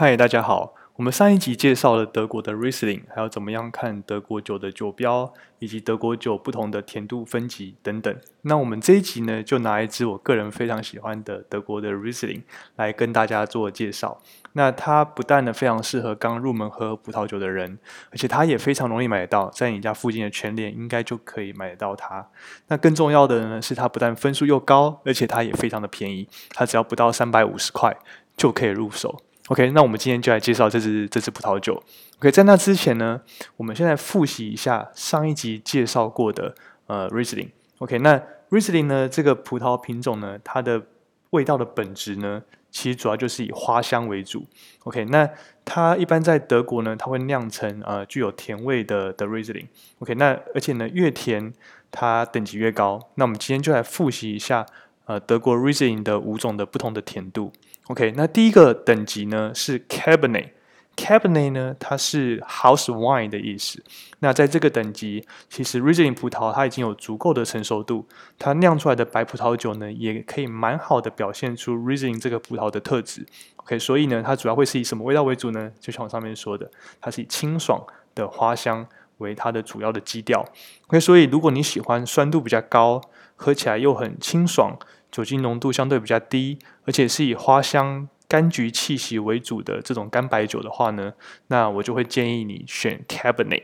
嗨，大家好。我们上一集介绍了德国的 Riesling，还有怎么样看德国酒的酒标，以及德国酒不同的甜度分级等等。那我们这一集呢，就拿一支我个人非常喜欢的德国的 Riesling 来跟大家做介绍。那它不但呢非常适合刚入门喝葡萄酒的人，而且它也非常容易买得到，在你家附近的全联应该就可以买得到它。那更重要的呢，是它不但分数又高，而且它也非常的便宜，它只要不到三百五十块就可以入手。OK，那我们今天就来介绍这支这支葡萄酒。OK，在那之前呢，我们现在复习一下上一集介绍过的呃 Riesling。OK，那 Riesling 呢这个葡萄品种呢，它的味道的本质呢，其实主要就是以花香为主。OK，那它一般在德国呢，它会酿成呃具有甜味的的 Riesling。OK，那而且呢越甜，它等级越高。那我们今天就来复习一下呃德国 Riesling 的五种的不同的甜度。OK，那第一个等级呢是 Cabernet，Cabernet 呢它是 House Wine 的意思。那在这个等级，其实 Riesling 葡萄它已经有足够的成熟度，它酿出来的白葡萄酒呢也可以蛮好的表现出 Riesling 这个葡萄的特质。OK，所以呢它主要会是以什么味道为主呢？就像我上面说的，它是以清爽的花香为它的主要的基调。OK，所以如果你喜欢酸度比较高，喝起来又很清爽。酒精浓度相对比较低，而且是以花香、柑橘气息为主的这种干白酒的话呢，那我就会建议你选 Cabernet。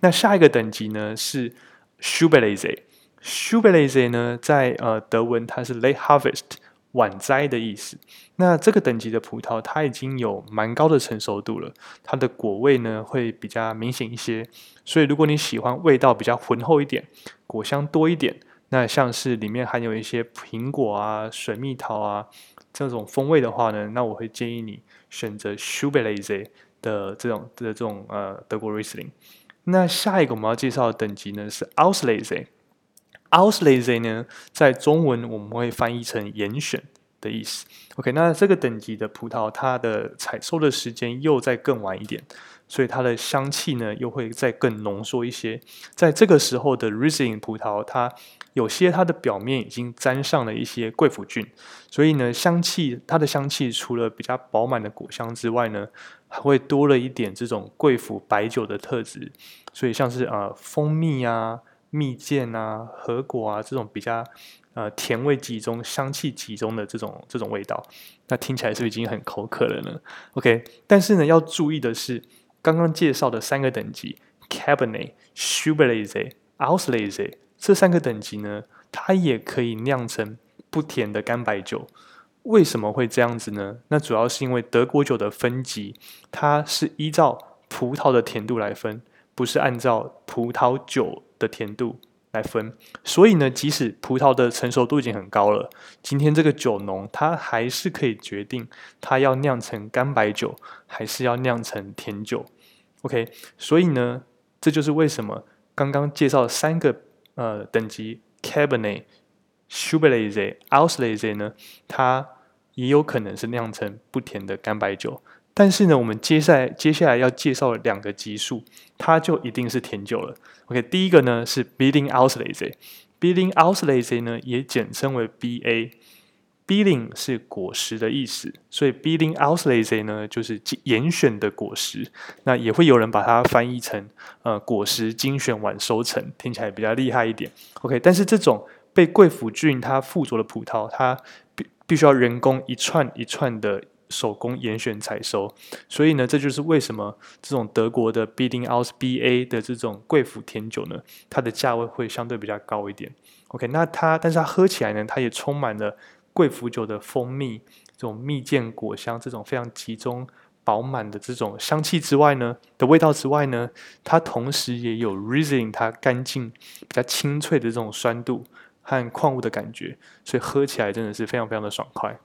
那下一个等级呢是 s c h u b e l a z e s c h u b e l a z e 呢在呃德文它是 Late Harvest 晚摘的意思。那这个等级的葡萄它已经有蛮高的成熟度了，它的果味呢会比较明显一些。所以如果你喜欢味道比较浑厚一点，果香多一点。那像是里面含有一些苹果啊、水蜜桃啊这种风味的话呢，那我会建议你选择 s c h u b e l a z e 的这种的这种呃德国 Riesling。那下一个我们要介绍的等级呢是 Auslese。Auslese 呢在中文我们会翻译成严选的意思。OK，那这个等级的葡萄它的采收的时间又再更晚一点。所以它的香气呢，又会再更浓缩一些。在这个时候的 Riesling 葡萄，它有些它的表面已经沾上了一些贵腐菌，所以呢，香气它的香气除了比较饱满的果香之外呢，还会多了一点这种贵腐白酒的特质。所以像是呃蜂蜜啊、蜜饯啊、核果啊这种比较呃甜味集中、香气集中的这种这种味道，那听起来是不是已经很口渴了呢？OK，但是呢，要注意的是。刚刚介绍的三个等级，Cabernet、s c h u b e l a z e Auslese 这三个等级呢，它也可以酿成不甜的干白酒。为什么会这样子呢？那主要是因为德国酒的分级，它是依照葡萄的甜度来分，不是按照葡萄酒的甜度。来分，所以呢，即使葡萄的成熟度已经很高了，今天这个酒农他还是可以决定他要酿成干白酒，还是要酿成甜酒。OK，所以呢，这就是为什么刚刚介绍三个呃等级 Cabernet、s c h u b e l a z e Auslese 呢，它也有可能是酿成不甜的干白酒。但是呢，我们接下来接下来要介绍两个级数，它就一定是甜酒了。OK，第一个呢是 b i l d i n g Auslese，b i l d i n g Auslese 呢也简称为 BA。B i l d i n g 是果实的意思，所以 b i l d i n g Auslese 呢就是严选的果实。那也会有人把它翻译成呃果实精选晚收成，听起来比较厉害一点。OK，但是这种被贵腐菌它附着的葡萄，它必必须要人工一串一串的。手工严选采收，所以呢，这就是为什么这种德国的 b i d i n g Aus BA 的这种贵腐甜酒呢，它的价位会相对比较高一点。OK，那它，但是它喝起来呢，它也充满了贵腐酒的蜂蜜、这种蜜饯果香、这种非常集中饱满的这种香气之外呢，的味道之外呢，它同时也有 Riesling 它干净、比较清脆的这种酸度和矿物的感觉，所以喝起来真的是非常非常的爽快。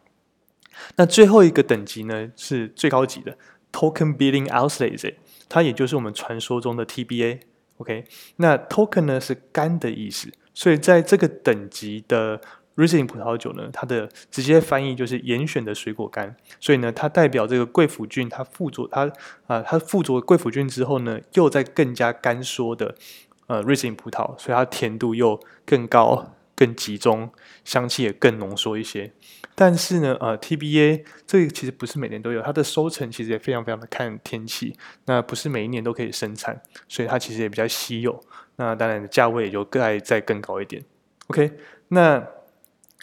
那最后一个等级呢，是最高级的 Token Billing Auslese，它也就是我们传说中的 TBA。OK，那 Token 呢是干的意思，所以在这个等级的 Riesling 葡萄酒呢，它的直接翻译就是严选的水果干。所以呢，它代表这个贵腐菌它附着它啊，它附着贵腐菌之后呢，又在更加干缩的呃 Riesling 葡萄，所以它甜度又更高。更集中，香气也更浓缩一些。但是呢，呃，TBA 这个其实不是每年都有，它的收成其实也非常非常的看天气，那不是每一年都可以生产，所以它其实也比较稀有。那当然价位也就再再更高一点。OK，那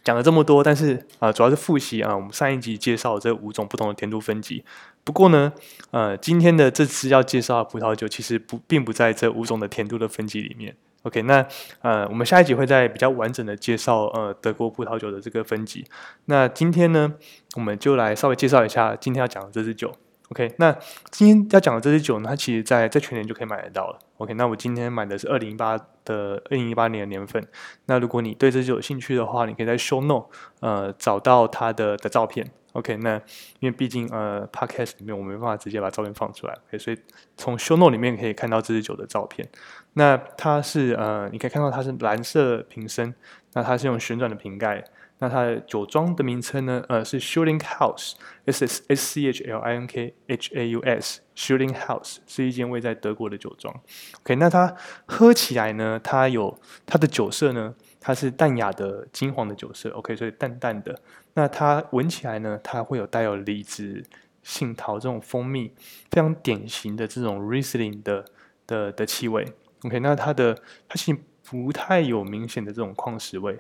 讲了这么多，但是啊，主要是复习啊，我们上一集介绍这五种不同的甜度分级。不过呢，呃，今天的这次要介绍的葡萄酒其实不并不在这五种的甜度的分级里面。OK，那呃，我们下一集会在比较完整的介绍呃德国葡萄酒的这个分级。那今天呢，我们就来稍微介绍一下今天要讲的这支酒。OK，那今天要讲的这支酒呢，它其实在在全年就可以买得到了。OK，那我今天买的是二零一八的二零一八年的年份。那如果你对这支酒有兴趣的话，你可以在 Show not 呃找到它的的照片。OK，那因为毕竟呃 Podcast 里面我没办法直接把照片放出来，OK，所以从 Show not 里面可以看到这支酒的照片。那它是呃，你可以看到它是蓝色瓶身，那它是用旋转的瓶盖。那它的酒庄的名称呢？呃，是 Shooting House，S S S C H L I N K H A U S，Shooting House 是一间位在德国的酒庄。OK，那它喝起来呢，它有它的酒色呢，它是淡雅的金黄的酒色。OK，所以淡淡的。那它闻起来呢，它会有带有李子、杏桃这种蜂蜜，非常典型的这种 Riesling 的的的气味。OK，那它的它其实不太有明显的这种矿石味。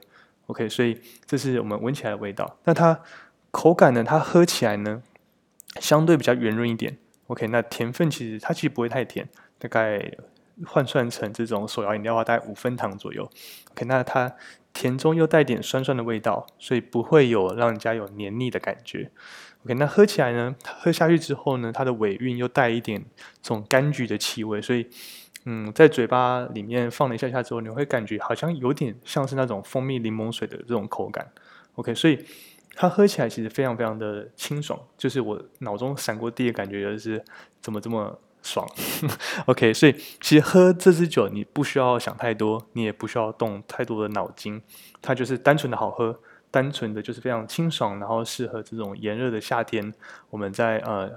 OK，所以这是我们闻起来的味道。那它口感呢？它喝起来呢，相对比较圆润一点。OK，那甜分其实它其实不会太甜，大概换算成这种手摇饮料的话，大概五分糖左右。OK，那它甜中又带点酸酸的味道，所以不会有让人家有黏腻的感觉。OK，那喝起来呢，喝下去之后呢，它的尾韵又带一点这种柑橘的气味，所以。嗯，在嘴巴里面放了一下下之后，你会感觉好像有点像是那种蜂蜜柠檬水的这种口感。OK，所以它喝起来其实非常非常的清爽，就是我脑中闪过第一个感觉就是怎么这么爽。OK，所以其实喝这支酒你不需要想太多，你也不需要动太多的脑筋，它就是单纯的好喝，单纯的就是非常清爽，然后适合这种炎热的夏天，我们在呃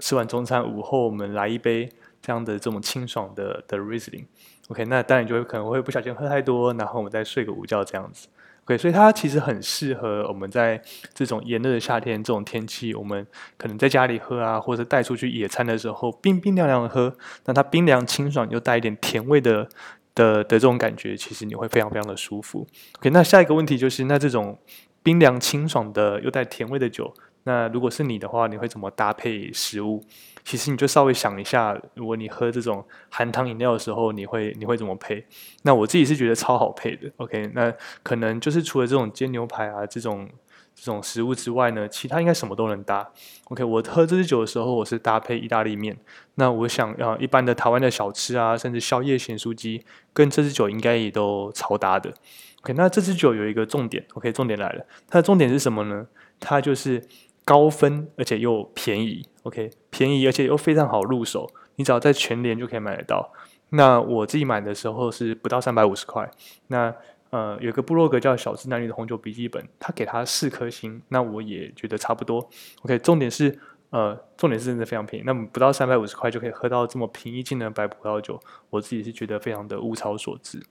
吃完中餐午后，我们来一杯。这样的这种清爽的的 Riesling，OK，那当然就会可能会不小心喝太多，然后我们再睡个午觉这样子，OK，所以它其实很适合我们在这种炎热的夏天这种天气，我们可能在家里喝啊，或者带出去野餐的时候冰冰凉凉的喝，那它冰凉清爽又带一点甜味的的的这种感觉，其实你会非常非常的舒服。OK，那下一个问题就是，那这种冰凉清爽的又带甜味的酒。那如果是你的话，你会怎么搭配食物？其实你就稍微想一下，如果你喝这种含糖饮料的时候，你会你会怎么配？那我自己是觉得超好配的。OK，那可能就是除了这种煎牛排啊这种这种食物之外呢，其他应该什么都能搭。OK，我喝这支酒的时候，我是搭配意大利面。那我想要一般的台湾的小吃啊，甚至宵夜咸酥鸡，跟这支酒应该也都超搭的。OK，那这支酒有一个重点。OK，重点来了，它的重点是什么呢？它就是高分，而且又便宜，OK，便宜而且又非常好入手，你只要在全联就可以买得到。那我自己买的时候是不到三百五十块。那呃，有个部落格叫小资男女的红酒笔记本，他给他四颗星，那我也觉得差不多。OK，重点是呃，重点是真的非常便宜。那么不到三百五十块就可以喝到这么平易近人的白葡萄酒，我自己是觉得非常的物超所值。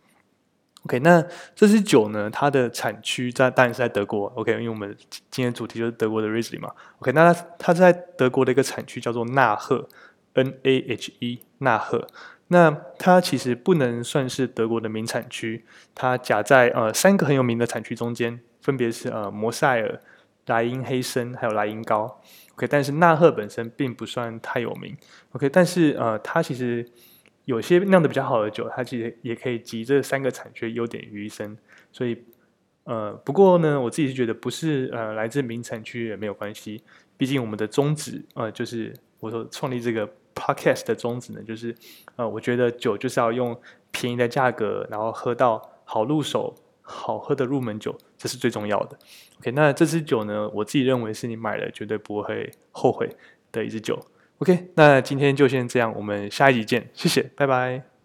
OK，那这支酒呢？它的产区在当然是在德国。OK，因为我们今天主题就是德国的 Riesling 嘛。OK，那它它在德国的一个产区叫做纳赫 （N A H E），纳赫。那它其实不能算是德国的名产区，它夹在呃三个很有名的产区中间，分别是呃摩塞尔、莱茵黑森还有莱茵高。OK，但是纳赫本身并不算太有名。OK，但是呃它其实。有些酿的比较好的酒，它其实也可以集这三个产区优点于一身。所以，呃，不过呢，我自己是觉得不是呃来自名产区也没有关系。毕竟我们的宗旨，呃，就是我说创立这个 podcast 的宗旨呢，就是呃，我觉得酒就是要用便宜的价格，然后喝到好入手、好喝的入门酒，这是最重要的。OK，那这支酒呢，我自己认为是你买了绝对不会后悔的一支酒。OK，那今天就先这样，我们下一集见，谢谢，拜拜。